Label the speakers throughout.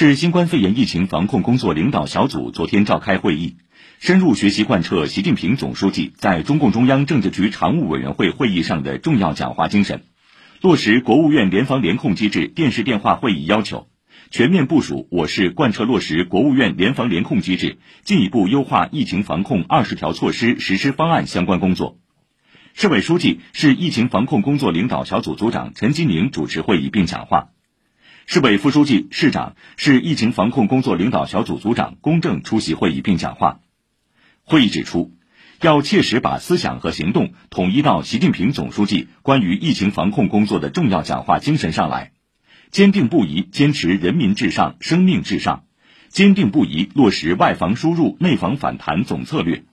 Speaker 1: 市新冠肺炎疫情防控工作领导小组昨天召开会议，深入学习贯彻习近平总书记在中共中央政治局常务委员会会议上的重要讲话精神，落实国务院联防联控机制电视电话会议要求，全面部署我市贯彻落实国务院联防联控机制进一步优化疫情防控二十条措施实施方案相关工作。市委书记、市疫情防控工作领导小组组长陈吉宁主持会议并讲话。市委副书记、市长、市疫情防控工作领导小组组长龚正出席会议并讲话。会议指出，要切实把思想和行动统一到习近平总书记关于疫情防控工作的重要讲话精神上来，坚定不移坚持人民至上、生命至上，坚定不移落实外防输入、内防反弹总策略，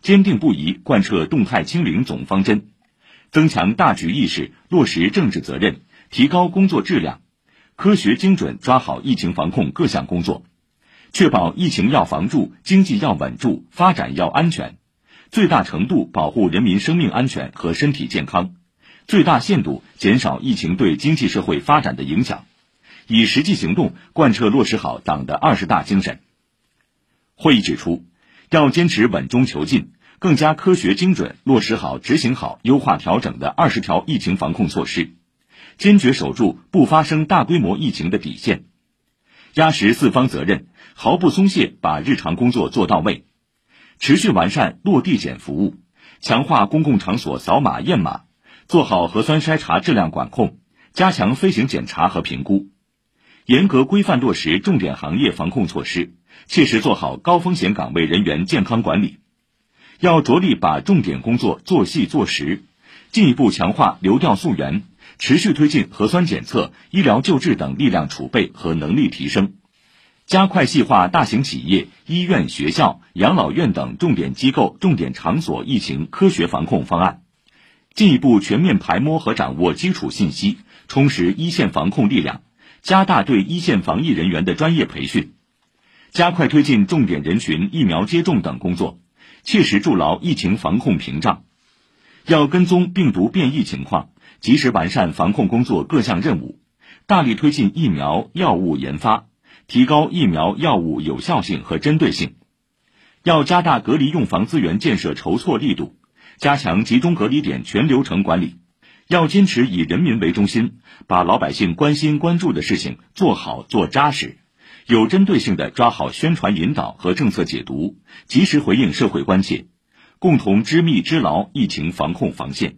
Speaker 1: 坚定不移贯彻动态清零总方针，增强大局意识，落实政治责任，提高工作质量。科学精准抓好疫情防控各项工作，确保疫情要防住，经济要稳住，发展要安全，最大程度保护人民生命安全和身体健康，最大限度减少疫情对经济社会发展的影响，以实际行动贯彻落实好党的二十大精神。会议指出，要坚持稳中求进，更加科学精准落实好、执行好、优化调整的二十条疫情防控措施。坚决守住不发生大规模疫情的底线，压实四方责任，毫不松懈把日常工作做到位，持续完善落地检服务，强化公共场所扫码验码，做好核酸筛查质量管控，加强飞行检查和评估，严格规范落实重点行业防控措施，切实做好高风险岗位人员健康管理。要着力把重点工作做细做实，进一步强化流调溯源。持续推进核酸检测、医疗救治等力量储备和能力提升，加快细化大型企业、医院、学校、养老院等重点机构、重点场所疫情科学防控方案，进一步全面排摸和掌握基础信息，充实一线防控力量，加大对一线防疫人员的专业培训，加快推进重点人群疫苗接种等工作，切实筑牢疫情防控屏障。要跟踪病毒变异情况。及时完善防控工作各项任务，大力推进疫苗药物研发，提高疫苗药物有效性和针对性。要加大隔离用房资源建设筹措力度，加强集中隔离点全流程管理。要坚持以人民为中心，把老百姓关心关注的事情做好做扎实，有针对性的抓好宣传引导和政策解读，及时回应社会关切，共同织密织牢疫情防控防线。